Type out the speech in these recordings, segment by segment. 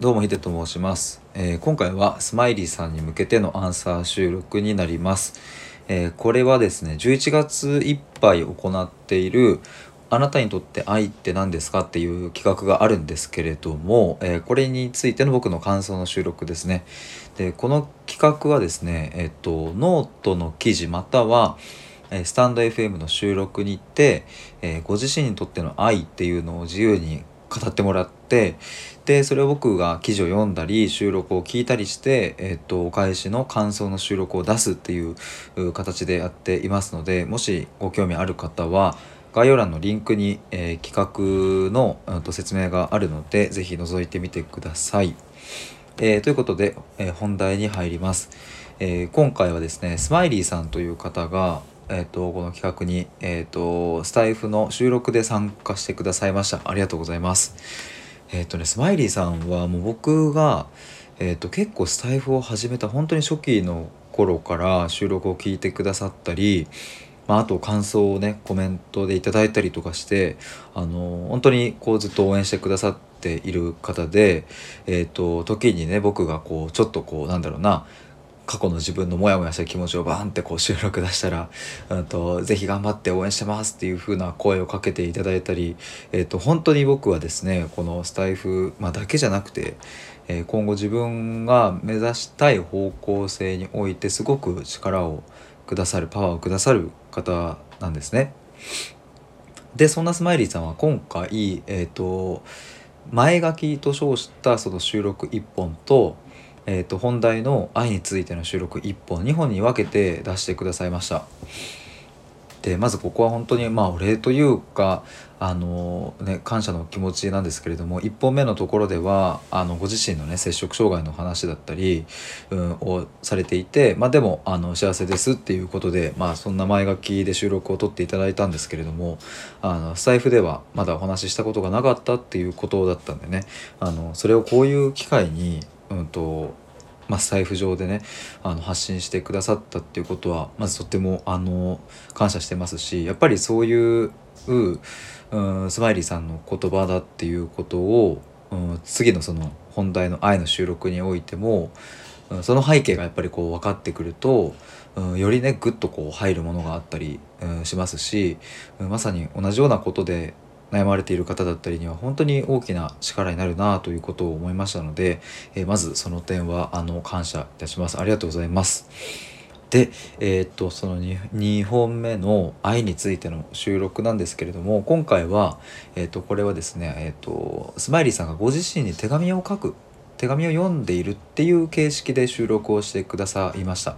どうもヒデと申します、えー今回はスマイリーさんに向けてのアンサー収録になります、えーこれはですね11月いっぱい行っているあなたにとって愛って何ですかっていう企画があるんですけれども、えーこれについての僕の感想の収録ですね。でこの企画はですねえっとノートの記事またはスタンド FM の収録に行って、えご自身にとっての愛っていうのを自由に語ってもらってでそれを僕が記事を読んだり収録を聞いたりして、えー、とお返しの感想の収録を出すっていう形でやっていますのでもしご興味ある方は概要欄のリンクに、えー企画の、うんと説明があるのでぜひ覗いてみてください。えーということで、えー本題に入ります、え今回はですねスマイリーさんという方が、えー、とこの企画に、えー、とスタイフの収録で参加してくださいました。ありがとうございます。えっ、とねスマイリーさんはもう僕が、えー、と結構スタイフを始めた本当に初期の頃から収録を聞いてくださったりまあ、あと感想をねコメントでいただいたりとかしてあの本当にこうずっと応援してくださっている方で、えー、と時にね僕がこうちょっとこうなんだろうな過去の自分のモヤモヤした気持ちをバーンってこう収録出したら「うんとぜひ頑張って応援してます」っていう風な声をかけていただいたり、えー、と本当に僕はですねこのスタイフ、まあ、だけじゃなくて、えー今後自分が目指したい方向性においてすごく力をくださるパワーをくださる方なんですね。でそんなスマイリーさんは今回、えー、と前書きと称したその収録1本と,、えー、と本題の愛についての収録1本2本に分けて出してくださいました。でまずここは本当にまあお礼というかあの、ね、感謝の気持ちなんですけれども1本目のところではあのご自身のね摂食障害の話だったり、うん、をされていて、まあ、でもあの幸せですっていうことで、まあ、そんな前書きで収録を取っていただいたんですけれどもあのスタイフではまだお話ししたことがなかったっていうことだったんでねあのそれをこういう機会に、うんとまあ、スタイフ上でねあの発信してくださったっていうことはまずとってもあの感謝してますしやっぱりそういう、うん、スマイリーさんの言葉だっていうことを、うん、次のその本題の愛の収録においても、うん、その背景がやっぱりこう分かってくると、うん、よりねグッとこう入るものがあったり、うん、しますし、うんまさに同じようなことで悩まれている方だったりには本当に大きな力になるなということを思いましたので、えーまずその点はあの感謝いたします。ありがとうございます。でえーっとその 2, 2本目の「愛についての収録なんですけれども今回は、えーっとこれはですね、えっとスマイリーさんがご自身に手紙を書く手紙を読んでいるっていう形式で収録をしてくださいました。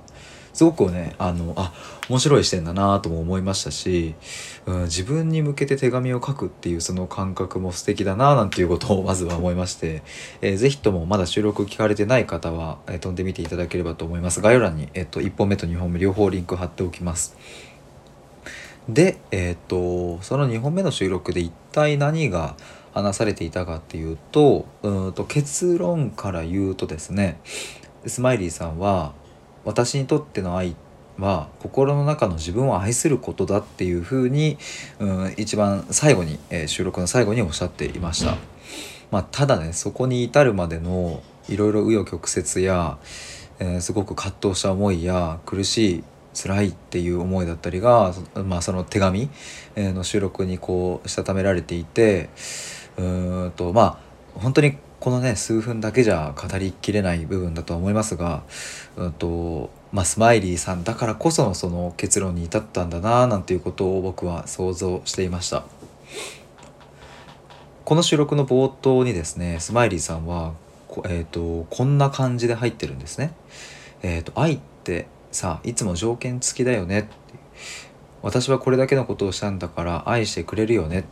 すごくねあのあ面白い視点だなとも思いましたし、うん、自分に向けて手紙を書くっていうその感覚も素敵だななんていうことをまずは思いまして、えーぜひともまだ収録聞かれてない方は、えー飛んでみていただければと思います。概要欄に、えっと1本目と2本目両方リンク貼っておきます。でえっ、とその2本目の収録で一体何が話されていたかっていうとうんと結論から言うとですねスマイリーさんは私にとっての愛は心の中の自分を愛することだっていうふうに、うん、一番最後に、えー収録の最後におっしゃっていました。まあ、ただねそこに至るまでのいろいろ紆余曲折や、えーすごく葛藤した思いや苦しい辛いっていう思いだったりが、そまあ、その手紙の収録にこうしたためられていてうんとまあ本当にこのね数分だけじゃ語りきれない部分だとは思いますが、うんとまあ、スマイリーさんだからこそのその結論に至ったんだななんていうことを僕は想像していました。この収録の冒頭にですねスマイリーさんはこ,、えー、とこんな感じで入ってるんですね。えー、と愛ってさいつも条件付きだよねって私はこれだけのことをしたんだから愛してくれるよね、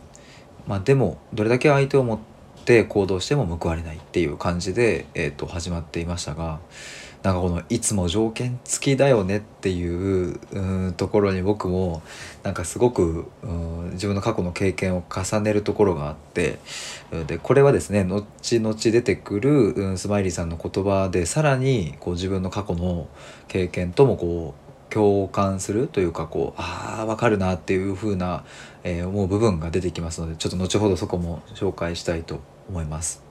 まあ、でもどれだけ相手を持って行動しても報われないっていう感じで、えー、と始まっていましたがなんかこの「いつも条件付きだよね」っていううところに僕もなんかすごく自分の過去の経験を重ねるところがあってでこれはですね後々出てくる、スマイリーさんの言葉でさらにこう自分の過去の経験ともこう共感するというかこうああ分かるなっていう風な、えー思う部分が出てきますのでちょっと後ほどそこも紹介したいと思います。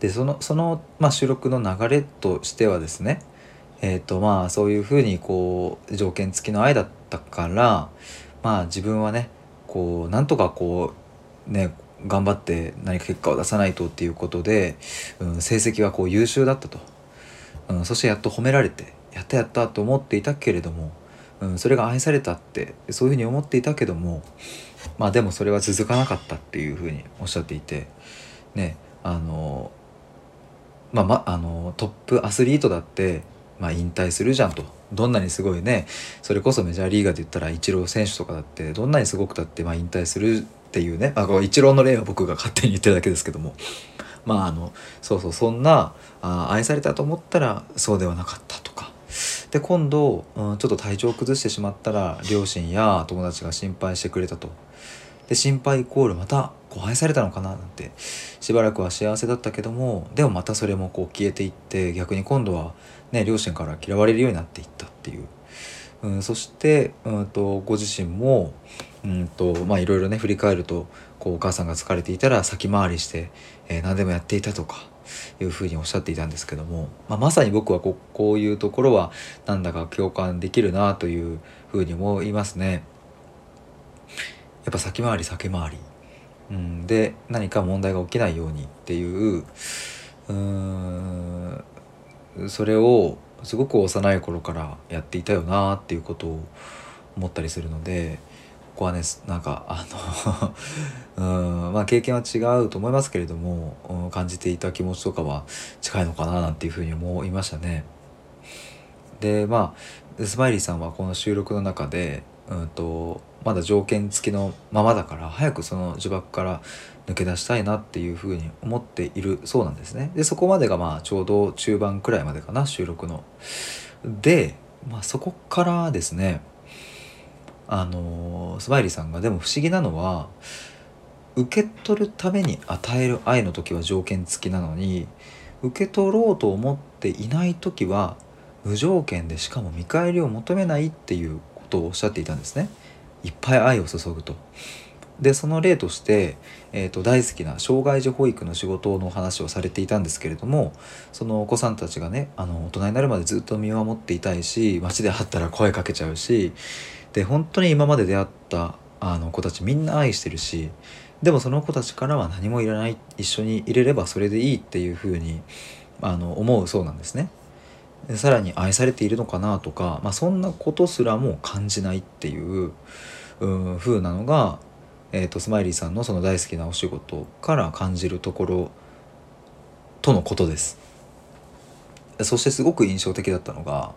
でそのその、まあ、収録の流れとしてはですねえっ、とまあそういうふうにこう条件付きの愛だったからまあ自分はねこうなんとかこうね頑張って何か結果を出さないとっていうことで、うん、成績はこう優秀だったと、うん、そしてやっと褒められてやったやったと思っていたけれども、うん、それが愛されたってそういうふうに思っていたけどもまあでもそれは続かなかったっていうふうにおっしゃっていてねあのまあ、まあのトップアスリートだって、まあ、引退するじゃんと。どんなにすごいねそれこそメジャーリーガーで言ったらイチロー選手とかだってどんなにすごくたってまあ引退するっていうねあイチローの例は僕が勝手に言ってるだけですけどもまああのそうそうそんなあ愛されたと思ったらそうではなかったとかで今度、うん、ちょっと体調を崩してしまったら両親や友達が心配してくれたと。で心配イコールまたこう愛されたのかななんてしばらくは幸せだったけどもでもまたそれもこう消えていって逆に今度はね両親から嫌われるようになっていったっていう、うん、そして、うんと、ご自身もうんとまあいろいろね振り返るとこうお母さんが疲れていたら先回りして、えー、何でもやっていたとか。いうふうにおっしゃっていたんですけども、まあ、まさに僕はここういうところはなんだか共感できるなというふうに思いますね。やっぱ先回り先回り、うん、で何か問題が起きないようにっていううんそれをすごく幼い頃からやっていたよなっていうことを思ったりするのでこはねなんかあの うんまあ経験は違うと思いますけれども、うん、感じていた気持ちとかは近いのかななんていうふうに思いましたね。でまあスマイリーさんはこの収録の中で、うんとまだ条件付きのままだから早くその呪縛から抜け出したいなっていうふうに思っているそうなんですね。でそこまでがまあちょうど中盤くらいまでかな収録の。で、まあ、そこからですねあのスマイリーさんがでも不思議なのは受け取るために与える愛の時は条件付きなのに受け取ろうと思っていない時は無条件でしかも見返りを求めないっていうことをおっしゃっていたんですね。いっぱい愛を注ぐと。でその例として、えーと、大好きな障害児保育の仕事の話をされていたんですけれどもそのお子さんたちがねあの大人になるまでずっと見守っていたいし街で会ったら声かけちゃうしで本当に今まで出会ったあの子たちみんな愛してるしでもその子たちからは何もいらない一緒にいれればそれでいいっていうふうにあの思うそうなんですね。でさらに愛されているのかなとか、まあ、そんなことすらも感じないっていうう風なのが、えーと、スマイリーさんのその大好きなお仕事から感じるところとのことです。そしてすごく印象的だったのが、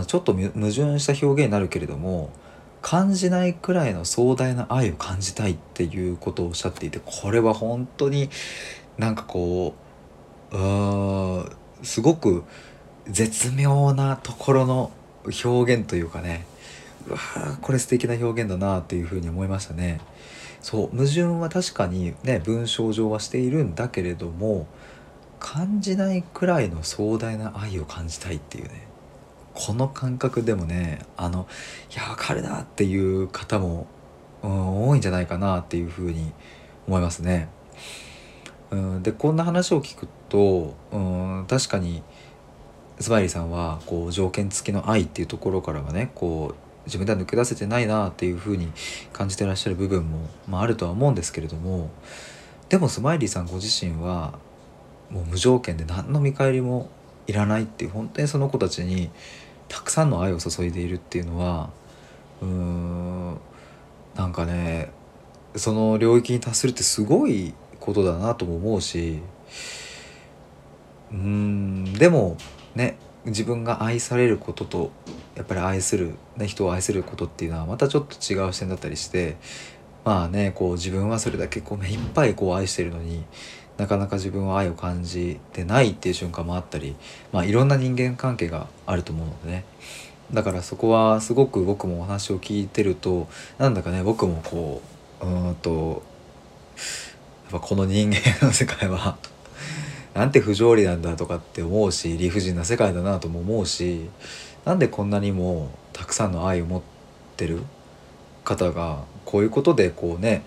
あ、ちょっと矛盾した表現になるけれども感じないくらいの壮大な愛を感じたいっていうことをおっしゃっていてこれは本当になんかこううすごく絶妙なところの表現というかねうわこれ素敵な表現だなっていうふうに思いましたね。そう矛盾は確かにね文章上はしているんだけれども感じないくらいの壮大な愛を感じたいっていうねこの感覚でもねあのいや分かるなっていう方も、うん、多いんじゃないかなっていうふうに思いますね。うん、でこんな話を聞くと、うん、確かにスマイリーさんはこう条件付きの愛っていうところからはねこう自分では抜け出せてないなっていうふうに感じてらっしゃる部分も、まあ、あるとは思うんですけれどもでもスマイリーさんご自身はもう無条件で何の見返りもいらないっていう本当にその子たちにたくさんの愛を注いでいるっていうのはうーんなんかねその領域に達するってすごいことだなとも思うしうんでもね自分が愛されることとやっぱり愛する、ね、人を愛することっていうのはまたちょっと違う視点だったりしてまあねこう自分はそれだけこう目いっぱいこう愛してるのになかなか自分は愛を感じてないっていう瞬間もあったり、まあ、いろんな人間関係があると思うのでね。だからそこはすごく僕もお話を聞いてるとなんだかね僕もこううんとやっぱこの人間の世界はなんて不条理なんだとかって思うし理不尽な世界だなとも思うしなんでこんなにもたくさんの愛を持ってる方がこういうことでこうね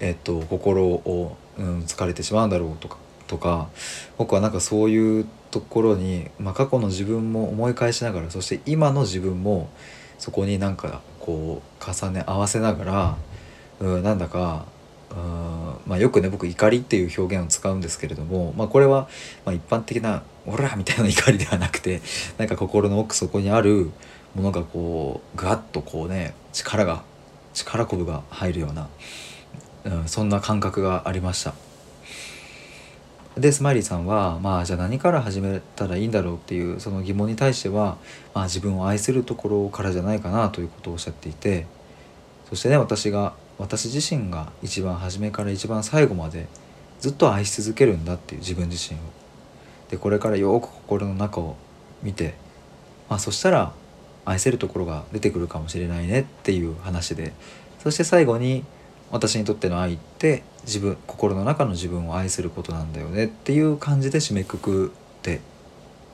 えっと心を、うん、疲れてしまうんだろうとかとか僕はなんかそういうところに、まあ、過去の自分も思い返しながらそして今の自分もそこになんかこう重ね合わせながらうんなんだかうんまあ、よくね僕怒りっていう表現を使うんですけれども、まあ、これはま一般的な「オラ!」みたいな怒りではなくてなんか心の奥底にあるものがこうガッとこうね力が力こぶが入るような、うん、そんな感覚がありました。でスマイリーさんはまあじゃあ何から始めたらいいんだろうっていうその疑問に対しては、まあ、自分を愛するところからじゃないかなということをおっしゃっていてそしてね私が私自身が一番初めから一番最後までずっと愛し続けるんだっていう自分自身を。でこれからよく心の中を見て、まあ、そしたら愛せるところが出てくるかもしれないねっていう話でそして最後に私にとっての愛って自分心の中の自分を愛することなんだよねっていう感じで締めくくって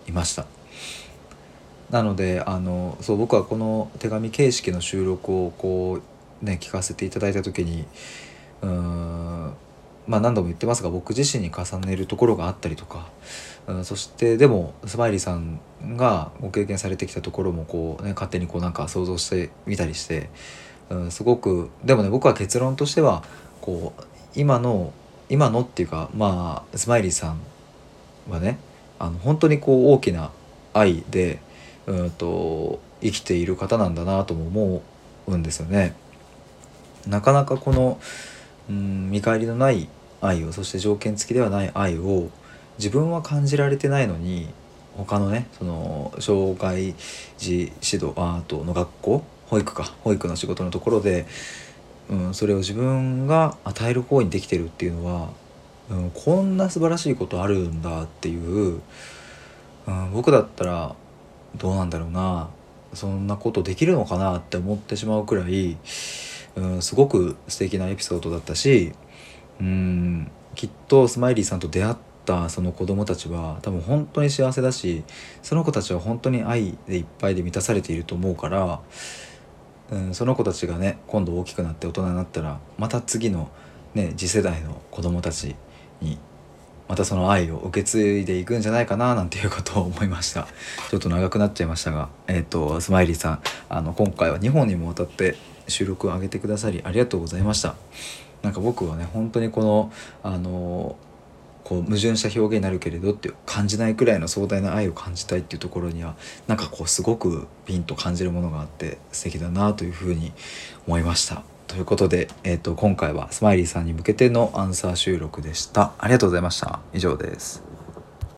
いました。なのであのそう僕はこの手紙形式の収録をこうね聞かせていただいた時にうーんまあ何度も言ってますが僕自身に重ねるところがあったりとか、うん、そしてでもスマイリーさんがご経験されてきたところもこう、ね、勝手にこうなんか想像してみたりしてうん、すごくでもね僕は結論としてはこう今の今のっていうかまあスマイリーさんはねあの本当にこう大きな愛でうんと生きている方なんだなとも思うんですよね。なかなかこの、うん、見返りのない愛をそして条件付きではない愛を自分は感じられてないのに他のねその障害児指導アートの学校保育か保育の仕事のところで、うん、それを自分が与える方にできてるっていうのは、うん、こんな素晴らしいことあるんだっていう、うん、僕だったらどうなんだろうなそんなことできるのかなって思ってしまうくらい、うん、すごく素敵なエピソードだったし、うん、きっとスマイリーさんと出会ったその子供たちは多分本当に幸せだしその子たちは本当に愛でいっぱいで満たされていると思うからうん、その子たちがね今度大きくなって大人になったらまた次の、ね、次世代の子供たちにまたその愛を受け継いでいくんじゃないかななんていうことを思いました。ちょっと長くなっちゃいましたが、えーと、スマイリーさんあの今回は2本にもわたって収録を上げてくださりありがとうございました。なんか僕はね本当にこのあのこう矛盾した表現になるけれどって感じないくらいの壮大な愛を感じたいっていうところにはなんかこうすごくピンと感じるものがあって素敵だなというふうに思いました。ということで、えーと、今回はスマイリーさんに向けてのアンサー収録でした。ありがとうございました。以上です。